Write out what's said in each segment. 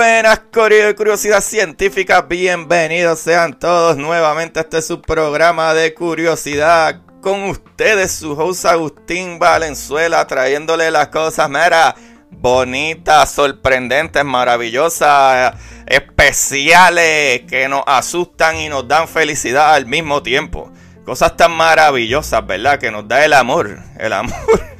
Buenas Curiosidad Científica, bienvenidos sean todos nuevamente a este su programa de curiosidad. Con ustedes su host Agustín Valenzuela trayéndole las cosas, mera, bonitas, sorprendentes, maravillosas, especiales, que nos asustan y nos dan felicidad al mismo tiempo. Cosas tan maravillosas, ¿verdad? Que nos da el amor, el amor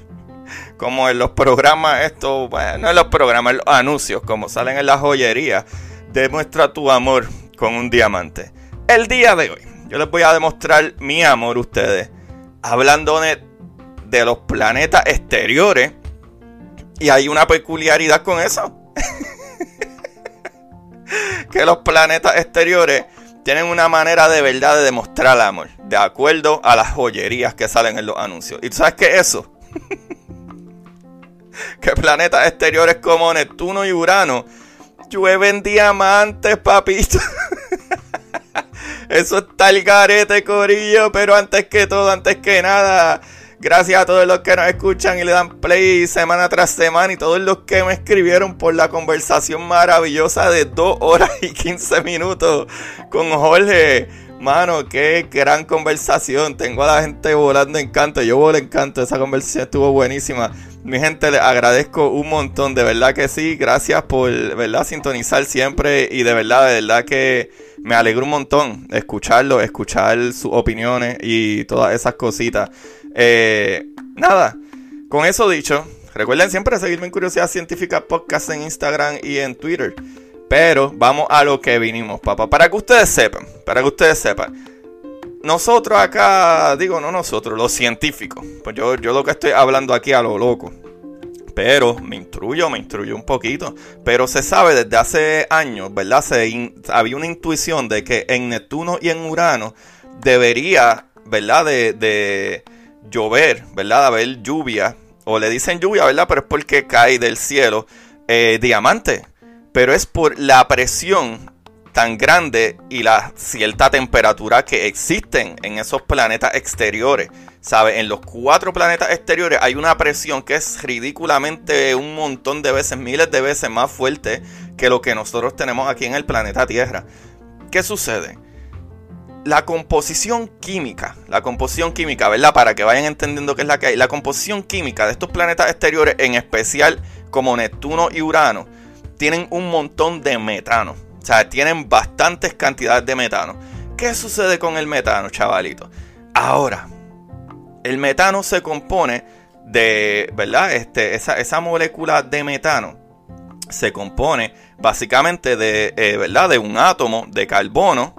como en los programas, esto, bueno, no en los programas, en los anuncios, como salen en la joyería, demuestra tu amor con un diamante. El día de hoy, yo les voy a demostrar mi amor a ustedes, hablando de, de los planetas exteriores, y hay una peculiaridad con eso. que los planetas exteriores tienen una manera de verdad de demostrar amor, de acuerdo a las joyerías que salen en los anuncios. ¿Y sabes qué es eso? que planetas exteriores como Neptuno y Urano llueven diamantes, papito. Eso está el garete, corillo. Pero antes que todo, antes que nada, gracias a todos los que nos escuchan y le dan play semana tras semana. Y todos los que me escribieron por la conversación maravillosa de 2 horas y 15 minutos con Jorge. Mano, qué gran conversación. Tengo a la gente volando en canto. Yo volé en canto. Esa conversación estuvo buenísima. Mi gente, les agradezco un montón. De verdad que sí. Gracias por, ¿verdad? Sintonizar siempre. Y de verdad, de verdad que me alegro un montón escucharlo, escuchar sus opiniones y todas esas cositas. Eh, nada, con eso dicho, recuerden siempre seguirme en Curiosidad Científica Podcast en Instagram y en Twitter. Pero vamos a lo que vinimos, papá. Para que ustedes sepan, para que ustedes sepan. Nosotros acá, digo, no nosotros, los científicos. Pues yo, yo lo que estoy hablando aquí a lo loco. Pero me instruyo, me instruyo un poquito. Pero se sabe desde hace años, ¿verdad? Había una intuición de que en Neptuno y en Urano debería, ¿verdad? De, de llover, ¿verdad? De haber lluvia. O le dicen lluvia, ¿verdad? Pero es porque cae del cielo eh, diamante pero es por la presión tan grande y la cierta temperatura que existen en esos planetas exteriores. ¿Sabe? En los cuatro planetas exteriores hay una presión que es ridículamente un montón de veces, miles de veces más fuerte que lo que nosotros tenemos aquí en el planeta Tierra. ¿Qué sucede? La composición química, la composición química, ¿verdad? Para que vayan entendiendo qué es la que hay. La composición química de estos planetas exteriores, en especial como Neptuno y Urano, tienen un montón de metano. O sea, tienen bastantes cantidades de metano. ¿Qué sucede con el metano, chavalito? Ahora, el metano se compone de, ¿verdad? Este, esa, molécula de metano se compone básicamente de, eh, ¿verdad? De un átomo de carbono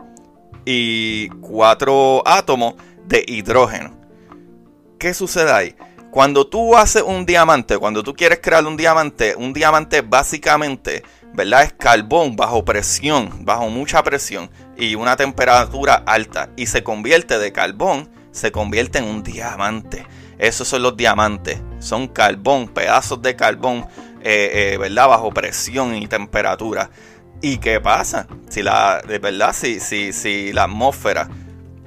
y cuatro átomos de hidrógeno. ¿Qué sucede ahí? Cuando tú haces un diamante, cuando tú quieres crear un diamante, un diamante básicamente, ¿verdad? Es carbón bajo presión, bajo mucha presión y una temperatura alta. Y se convierte de carbón, se convierte en un diamante. Esos son los diamantes. Son carbón, pedazos de carbón, eh, eh, ¿verdad? Bajo presión y temperatura. ¿Y qué pasa? Si la, de verdad, si, si, si la atmósfera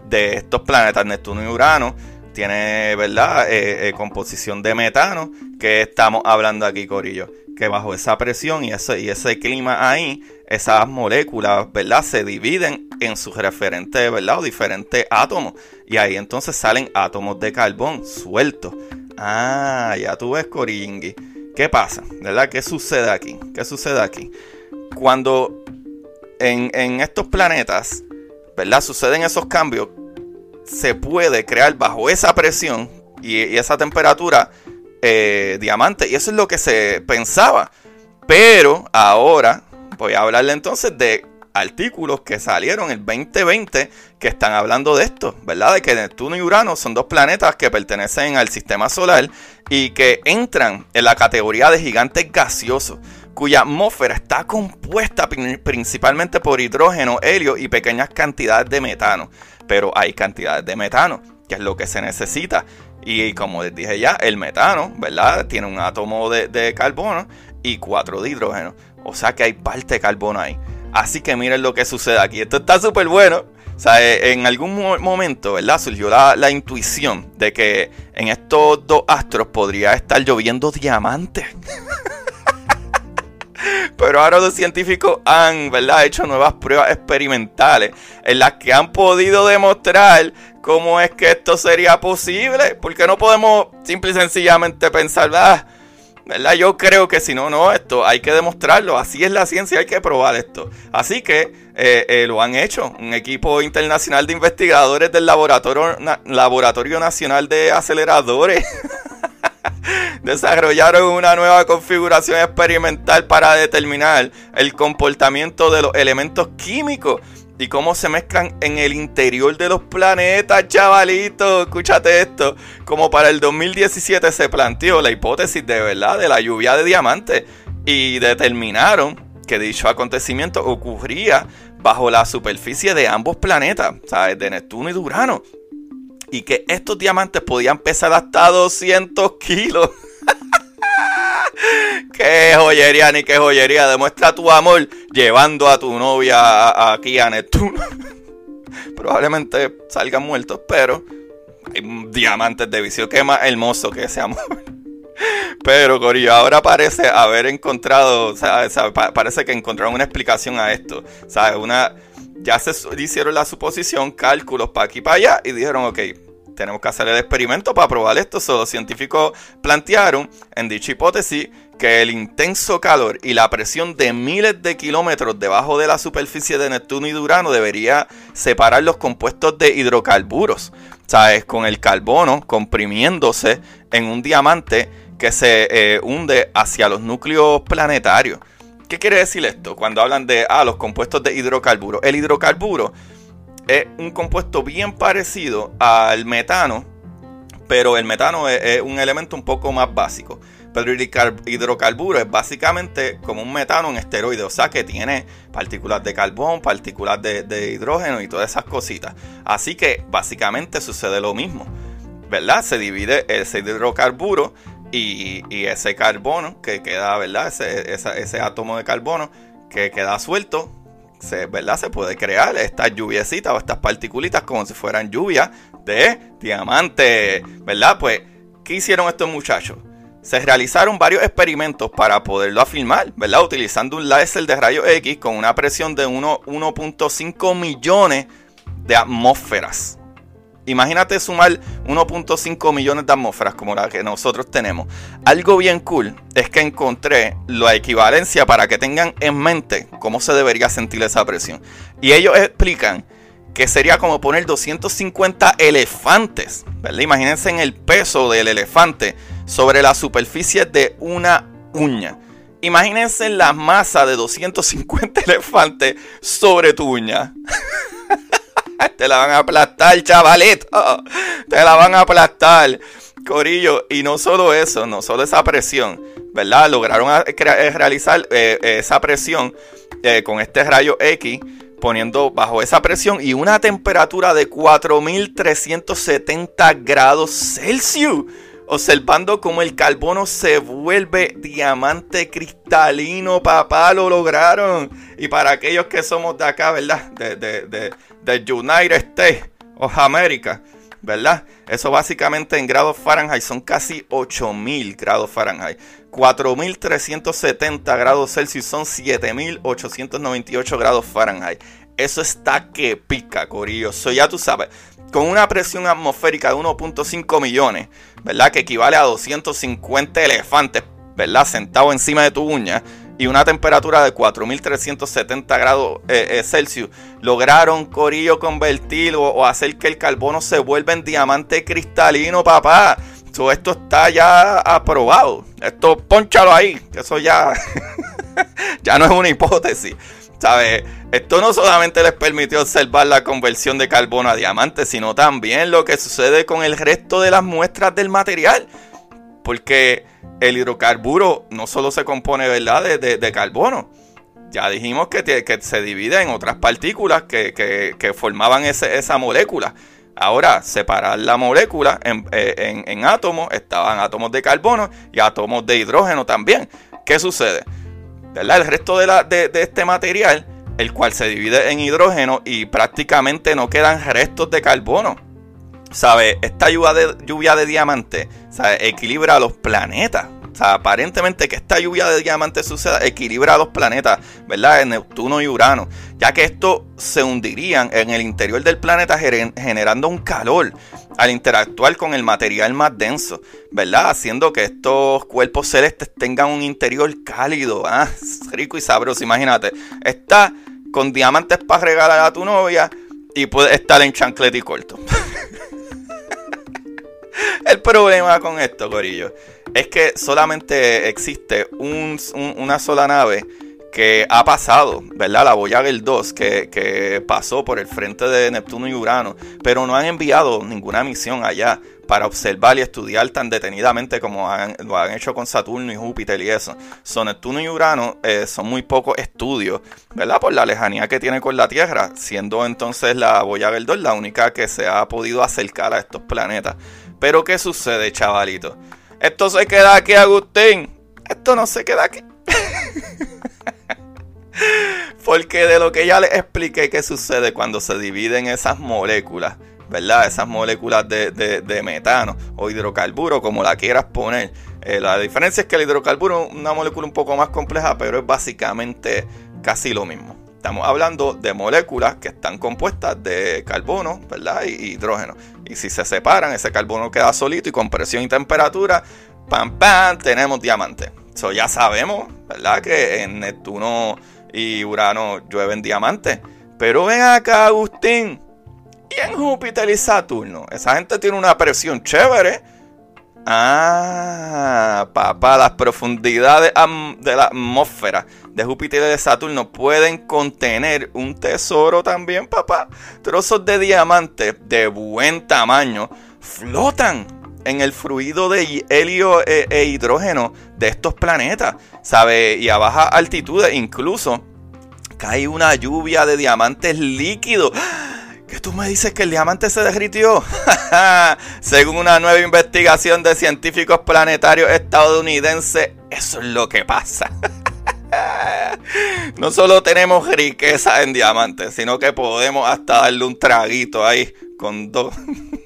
de estos planetas, Neptuno y Urano, tiene, ¿verdad? Eh, eh, composición de metano, que estamos hablando aquí, Corillo. Que bajo esa presión y ese, y ese clima ahí, esas moléculas, ¿verdad? Se dividen en sus referentes, ¿verdad? O diferentes átomos. Y ahí entonces salen átomos de carbón sueltos. Ah, ya tú ves, Coringui. ¿Qué pasa? ¿Verdad? ¿Qué sucede aquí? ¿Qué sucede aquí? Cuando en, en estos planetas, ¿verdad? Suceden esos cambios se puede crear bajo esa presión y, esa temperatura eh, diamante. Y eso es lo que se pensaba. Pero ahora voy a hablarle entonces de artículos que salieron el 2020 que están hablando de esto, ¿verdad? De que Neptuno y Urano son dos planetas que pertenecen al sistema solar y que entran en la categoría de gigantes gaseosos, cuya atmósfera está compuesta principalmente por hidrógeno, helio y pequeñas cantidades de metano. Pero hay cantidades de metano, que es lo que se necesita. Y como les dije ya, el metano, ¿verdad? Tiene un átomo de, carbono y cuatro de hidrógeno. O sea que hay parte de carbono ahí. Así que miren lo que sucede aquí. Esto está súper bueno. O sea, eh, en algún momento, ¿verdad? Surgió la, intuición de que en estos dos astros podría estar lloviendo diamantes. Pero ahora los científicos han, ¿verdad?, hecho nuevas pruebas experimentales en las que han podido demostrar cómo es que esto sería posible. Porque no podemos simple y sencillamente pensar, ah, ¿verdad? Yo creo que si no, no, esto hay que demostrarlo. Así es la ciencia, hay que probar esto. Así que eh, eh, lo han hecho. Un equipo internacional de investigadores del Laboratorio, Laboratorio Nacional de Aceleradores desarrollaron una nueva configuración experimental para determinar el comportamiento de los elementos químicos y cómo se mezclan en el interior de los planetas, chavalito. Escúchate esto. Como para el 2017 se planteó la hipótesis de verdad de la lluvia de diamantes y determinaron que dicho acontecimiento ocurría bajo la superficie de ambos planetas, ¿sabes? De Neptuno y de Urano. Y que estos diamantes podían pesar hasta 200 kilos. qué joyería, ni qué joyería. Demuestra tu amor llevando a tu novia aquí a Neptuno. Probablemente salgan muertos, pero hay diamantes de vicio. Qué más hermoso que ese amor. Pero Corillo, ahora parece haber encontrado, parece que encontraron una explicación a esto. ¿Sabes? Una, ya se hicieron la suposición, cálculos para aquí y para allá y dijeron, ok, tenemos que hacer el experimento para probar esto. So, los científicos plantearon en dicha hipótesis que el intenso calor y la presión de miles de kilómetros debajo de la superficie de Neptuno y de Urano debería separar los compuestos de hidrocarburos, ¿sabes? Con el carbono comprimiéndose en un diamante que se eh, hunde hacia los núcleos planetarios. ¿Qué quiere decir esto? Cuando hablan de ah, los compuestos de hidrocarburos. El hidrocarburo es un compuesto bien parecido al metano, pero el metano es, un elemento un poco más básico. Pero el hidrocarburo es básicamente como un metano en esteroide, o sea que tiene partículas de carbón, partículas de, hidrógeno y todas esas cositas. Así que básicamente sucede lo mismo, ¿verdad? Se divide ese hidrocarburo y, ese carbono que queda, ¿verdad? Ese, ese átomo de carbono que queda suelto se, ¿verdad? se puede crear estas lluviecitas o estas particulitas como si fueran lluvias de diamante, ¿verdad? Pues, ¿qué hicieron estos muchachos? Se realizaron varios experimentos para poderlo afirmar, ¿verdad? Utilizando un láser de rayos X con una presión de 1.5 millones de atmósferas. Imagínate sumar 1.5 millones de atmósferas como la que nosotros tenemos. Algo bien cool es que encontré la equivalencia para que tengan en mente cómo se debería sentir esa presión. Y ellos explican que sería como poner 250 elefantes, ¿verdad? Imagínense en el peso del elefante sobre la superficie de una uña. Imagínense la masa de 250 elefantes sobre tu uña. Te la van a aplastar, chavalito. Te la van a aplastar. Corillo, y no solo eso, no solo esa presión, ¿verdad? Lograron eh, realizar eh, esa presión eh, con este rayo X, poniendo bajo esa presión y una temperatura de 4370 grados Celsius observando cómo el carbono se vuelve diamante cristalino, papá, lo lograron. Y para aquellos que somos de acá, ¿verdad? De, de, de, United States of America, ¿verdad? Eso básicamente en grados Fahrenheit son casi 8000 grados Fahrenheit. 4370 grados Celsius son 7898 grados Fahrenheit. Eso está que pica, Corillo. Eso ya tú sabes con una presión atmosférica de 1.5 millones, ¿verdad? Que equivale a 250 elefantes, ¿verdad? Sentados encima de tu uña. y una temperatura de 4370 grados eh, eh, Celsius lograron Corillo convertir o, hacer que el carbono se vuelva en diamante cristalino, papá. Todo esto está ya aprobado. Esto, ponchalo ahí. Eso ya, ya no es una hipótesis. ¿Sabes? Esto no solamente les permitió observar la conversión de carbono a diamante, sino también lo que sucede con el resto de las muestras del material. Porque el hidrocarburo no solo se compone ¿verdad? De, carbono. Ya dijimos que, que, se divide en otras partículas que, formaban esa molécula. Ahora, separar la molécula eh, en, átomos, estaban átomos de carbono y átomos de hidrógeno también. ¿Qué sucede? ¿Verdad? El resto de, la, de, este material, el cual se divide en hidrógeno y prácticamente no quedan restos de carbono. ¿Sabe? Esta lluvia de, lluvia de diamante equilibra a los planetas. O sea, aparentemente que esta lluvia de diamantes suceda equilibra a los planetas, ¿verdad? Neptuno y Urano, ya que estos se hundirían en el interior del planeta generando un calor al interactuar con el material más denso, ¿verdad? Haciendo que estos cuerpos celestes tengan un interior cálido, ¿ah? rico y sabroso, imagínate. Está con diamantes para regalar a tu novia y puede estar en chanclete y corto. el problema con esto, Corillo es que solamente existe una sola nave que ha pasado, ¿verdad? La Voyager 2, que, que, pasó por el frente de Neptuno y Urano, pero no han enviado ninguna misión allá para observar y estudiar tan detenidamente como lo han hecho con Saturno y Júpiter y eso. Son Neptuno y Urano eh, son muy pocos estudios, ¿verdad? Por la lejanía que tiene con la Tierra, siendo entonces la Voyager 2 la única que se ha podido acercar a estos planetas. Pero ¿qué sucede, chavalito? Esto se queda aquí, Agustín. Esto no se queda aquí. Porque de lo que ya les expliqué que sucede cuando se dividen esas moléculas, ¿verdad? Esas moléculas de, metano o hidrocarburo, como la quieras poner. Eh, la diferencia es que el hidrocarburo es una molécula un poco más compleja, pero es básicamente casi lo mismo. Estamos hablando de moléculas que están compuestas de carbono, ¿verdad? Y hidrógeno. Y si se separan, ese carbono queda solito y con presión y temperatura, pam, pam, tenemos diamante. Eso ya sabemos, ¿verdad? Que en Neptuno y Urano llueven diamantes. Pero ven acá, Agustín. Y en Júpiter y Saturno, esa gente tiene una presión chévere. Ah, papá, las profundidades de la atmósfera de Júpiter y de Saturno pueden contener un tesoro también, papá. Trozos de diamante de buen tamaño flotan en el fluido de helio e, e hidrógeno de estos planetas, ¿sabe? Y a baja altitud incluso cae una lluvia de diamantes líquidos. ¿Qué tú me dices que el diamante se derritió? Según una nueva investigación de científicos planetarios estadounidenses, eso es lo que pasa. no solo tenemos riqueza en diamantes, sino que podemos hasta darle un traguito ahí con dos.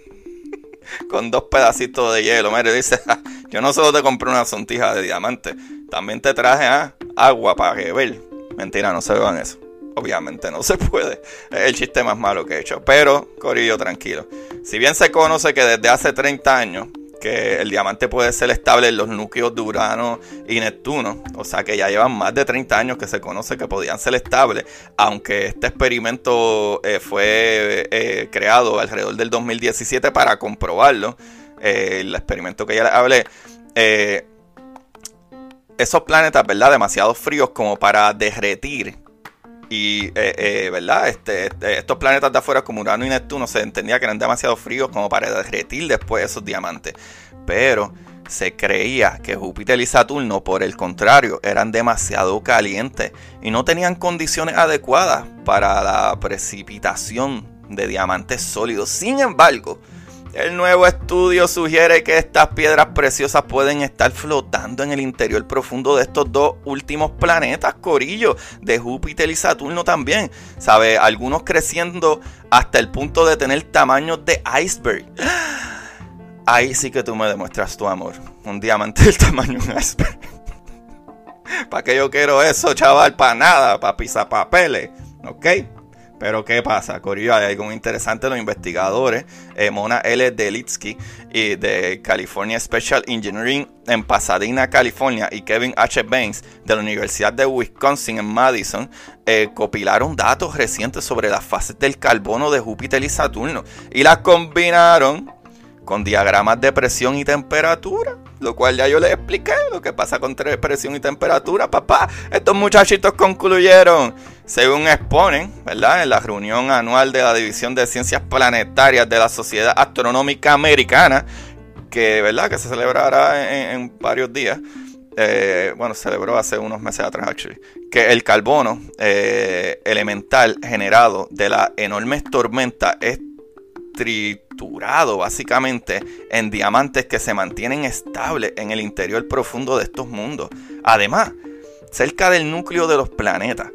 con dos pedacitos de hielo. Mire, dice, yo no solo te compré una sontija de diamantes, también te traje ah, agua para beber. Mentira, no se beban eso. Obviamente no se puede. El chiste más malo que he hecho. Pero, Corillo, tranquilo. Si bien se conoce que desde hace 30 años que el diamante puede ser estable en los núcleos de Urano y Neptuno. O sea que ya llevan más de 30 años que se conoce que podían ser estables, aunque este experimento eh, fue eh, creado alrededor del 2017 para comprobarlo. Eh, el experimento que ya les hablé. esos planetas, ¿verdad? Demasiado fríos como para derretir y, eh, eh, ¿verdad? Este, este, estos planetas de afuera como Urano y Neptuno se entendía que eran demasiado fríos como para derretir después esos diamantes. Pero se creía que Júpiter y Saturno, por el contrario, eran demasiado calientes y no tenían condiciones adecuadas para la precipitación de diamantes sólidos. Sin embargo, el nuevo estudio sugiere que estas piedras preciosas pueden estar flotando en el interior profundo de estos dos últimos planetas, Corillo, de Júpiter y Saturno también. ¿Sabe? Algunos creciendo hasta el punto de tener tamaño de iceberg. Ahí sí que tú me demuestras tu amor. Un diamante del tamaño de un iceberg. ¿Para qué yo quiero eso, chaval? Para nada, para pisar papeles. ¿Ok? Pero ¿qué pasa? Corillo, hay algo muy interesante. Los investigadores, eh, Mona L. Delitsky y de California Special Engineering en Pasadena, California, y Kevin H. Banks de la Universidad de Wisconsin en Madison, eh, copilaron datos recientes sobre las fases del carbono de Júpiter y Saturno y las combinaron con diagramas de presión y temperatura, lo cual ya yo les expliqué lo que pasa con presión y temperatura, papá. Estos muchachitos concluyeron, según exponen, ¿verdad? En la reunión anual de la División de Ciencias Planetarias de la Sociedad Astronómica Americana, que, ¿verdad? Que se celebrará en, varios días. Eh, bueno, se celebró hace unos meses atrás, actually, que el carbono eh, elemental generado de la enorme tormenta es triturado básicamente en diamantes que se mantienen estables en el interior profundo de estos mundos. Además, cerca del núcleo de los planetas,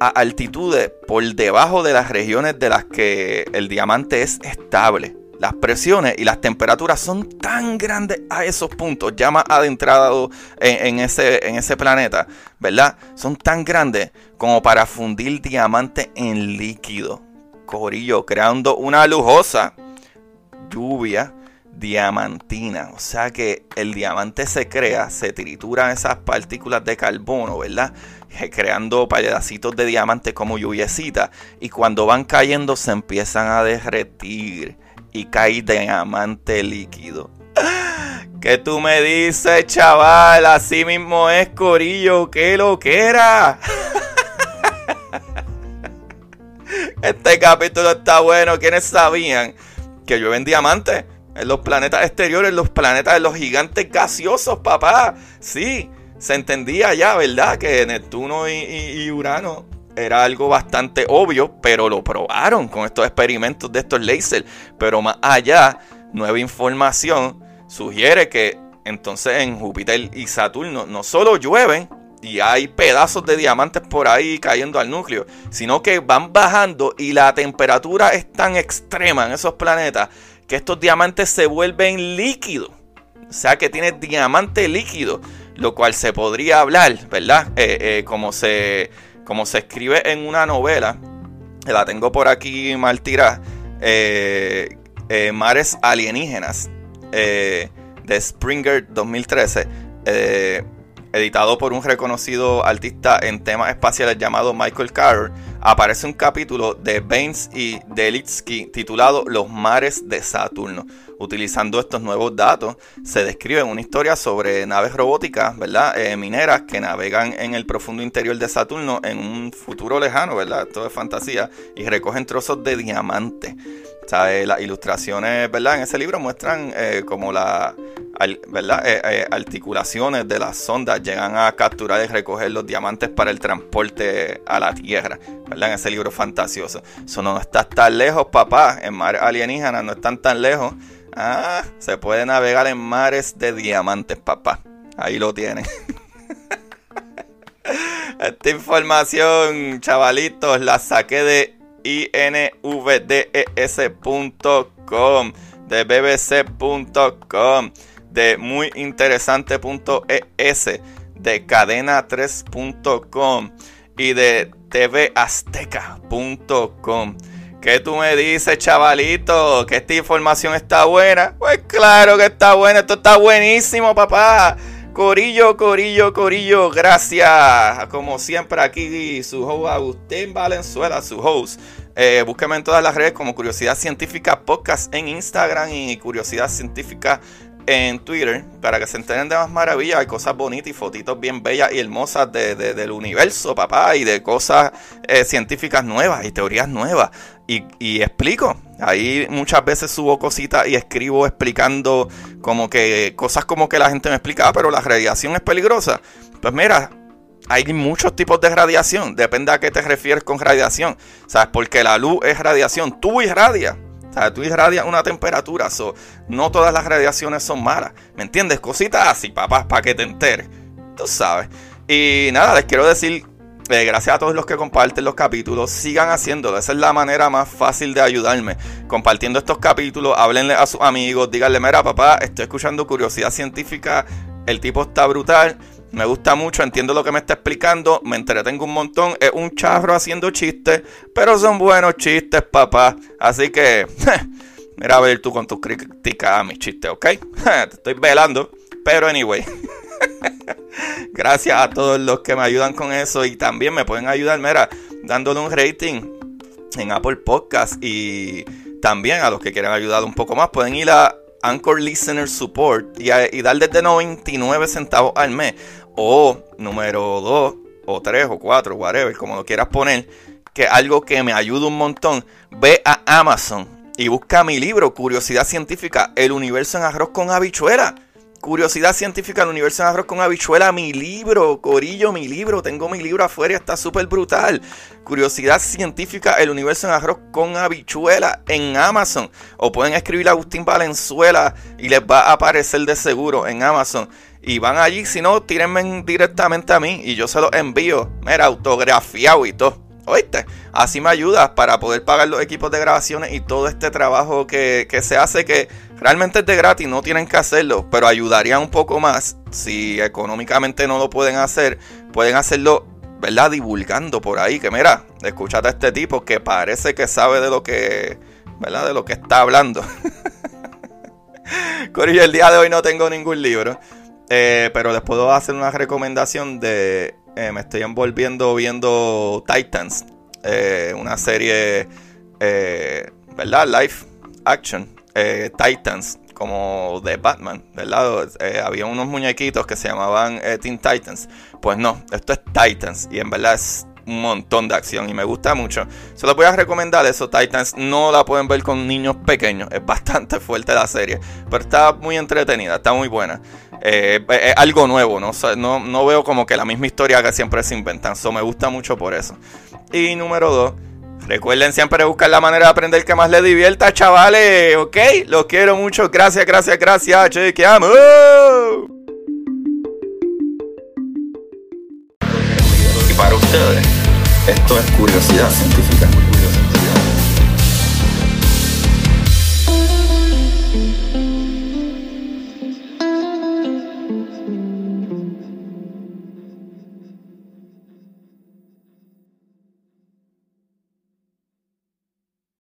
a altitudes por debajo de las regiones de las que el diamante es estable. Las presiones y las temperaturas son tan grandes a esos puntos, ya más adentrados en, ese, en ese planeta, ¿verdad? Son tan grandes como para fundir diamante en líquido. Corillo, creando una lujosa lluvia diamantina. O sea que el diamante se crea, se trituran esas partículas de carbono, ¿verdad? Creando pedacitos de diamante como lluviecita. Y cuando van cayendo se empiezan a derretir y cae diamante líquido. ¿Qué tú me dices, chaval? Así mismo es, Corillo. ¿Qué lo que era? Este capítulo está bueno. ¿Quiénes sabían que llueven diamantes en los planetas exteriores, en los planetas de los gigantes gaseosos, papá? Sí, se entendía ya, ¿verdad? Que Neptuno y, Urano era algo bastante obvio, pero lo probaron con estos experimentos de estos láser. Pero más allá, nueva información sugiere que entonces en Júpiter y Saturno no solo llueven, y hay pedazos de diamantes por ahí cayendo al núcleo, sino que van bajando y la temperatura es tan extrema en esos planetas que estos diamantes se vuelven líquidos. O sea que tiene diamante líquido, lo cual se podría hablar, ¿verdad? Eh, eh, como, se, como se escribe en una novela, la tengo por aquí mal eh, Mares Alienígenas, de Springer 2013 editado por un reconocido artista en temas espaciales llamado Michael Carter, aparece un capítulo de Baines y Delitsky titulado Los mares de Saturno. Utilizando estos nuevos datos, se describe una historia sobre naves robóticas, ¿verdad? Eh, mineras que navegan en el profundo interior de Saturno en un futuro lejano, ¿verdad? Todo es fantasía, y recogen trozos de diamante. Las ilustraciones, ¿verdad? En ese libro muestran eh, como la, ¿verdad? Eh, eh, articulaciones de las sondas llegan a capturar y recoger los diamantes para el transporte a la Tierra, ¿verdad? En ese libro fantasioso. Eso no está tan lejos, papá. En mar alienígenas no están tan lejos. Ah, se puede navegar en mares de diamantes, papá. Ahí lo tienen. Esta información, chavalitos, la saqué de invdes.com, de bbc.com, de muyinteresante.es, de cadena3.com y de tvazteca.com. ¿Qué tú me dices, chavalito? ¿Que esta información está buena? Pues claro que está buena, esto está buenísimo, papá. Corillo, Corillo, Corillo, gracias. Como siempre aquí su host Agustín Valenzuela, su host. Eh, búsqueme en todas las redes como Curiosidad Científica Podcast en Instagram y Curiosidad Científica en Twitter para que se enteren de más maravillas. Hay cosas bonitas y fotitos bien bellas y hermosas de, del universo, papá, y de cosas eh, científicas nuevas y teorías nuevas. Y, explico. Ahí muchas veces subo cositas y escribo explicando como que cosas como que la gente me explicaba, pero la radiación es peligrosa. Pues mira, hay muchos tipos de radiación. Depende a qué te refieres con radiación. ¿Sabes? Porque la luz es radiación. Tú irradias. O sea, tú irradias una temperatura. So, no todas las radiaciones son malas. ¿Me entiendes? Cositas así, papás, para que te enteres. Tú sabes. Y nada, les quiero decir eh, gracias a todos los que comparten los capítulos. Sigan haciéndolo. Esa es la manera más fácil de ayudarme. Compartiendo estos capítulos, háblenle a sus amigos. Díganle, mira, papá, estoy escuchando curiosidad científica. El tipo está brutal. Me gusta mucho, entiendo lo que me está explicando, me entretengo un montón. Es un charro haciendo chistes, pero son buenos chistes, papá. Así que, mira a ver tú con tus críticas a mis chistes, ¿ok? Te estoy velando, pero anyway. Gracias a todos los que me ayudan con eso y también me pueden ayudar, mira, dándole un rating en Apple Podcast y también a los que quieran ayudar un poco más pueden ir a Anchor Listener Support y, y dar desde 99 centavos al mes o número 2 o 3 o 4, whatever, como lo quieras poner, que algo que me ayuda un montón, ve a Amazon y busca mi libro Curiosidad Científica, El Universo en Arroz con Habichuela. Curiosidad científica el universo en arroz con habichuela, mi libro, Corillo, mi libro, tengo mi libro afuera, está súper brutal. Curiosidad científica, el universo en arroz con habichuela en Amazon. O pueden escribir a Agustín Valenzuela y les va a aparecer de seguro en Amazon. Y van allí, si no, tírenme directamente a mí y yo se los envío. Mira, autografiado y todo. ¿Oíste? Así me ayudas para poder pagar los equipos de grabaciones y todo este trabajo que, se hace que realmente es de gratis, no tienen que hacerlo, pero ayudaría un poco más si económicamente no lo pueden hacer, pueden hacerlo, ¿verdad? Divulgando por ahí, que mira, escúchate a este tipo que parece que sabe de lo que, ¿verdad? De lo que está hablando. Corillo, el día de hoy no tengo ningún libro, eh, pero les puedo hacer una recomendación de eh, me estoy envolviendo viendo Titans, eh, una serie, ¿verdad? Live action, Titans, como de Batman, ¿verdad? había unos muñequitos que se llamaban Teen Titans. Pues no, esto es Titans y en verdad es un montón de acción y me gusta mucho. Se los voy a recomendar eso. Titans no la pueden ver con niños pequeños. Es bastante fuerte la serie. Pero está muy entretenida, está muy buena. Eh, es algo nuevo, ¿no? ¿no? veo como que la misma historia que siempre se inventan. Eso me gusta mucho por eso. Y número dos. Recuerden siempre buscar la manera de aprender que más les divierta, chavales. ¿Ok? Los quiero mucho. Gracias, gracias, gracias. Chequeamos. para ustedes, esto es curiosidad científica.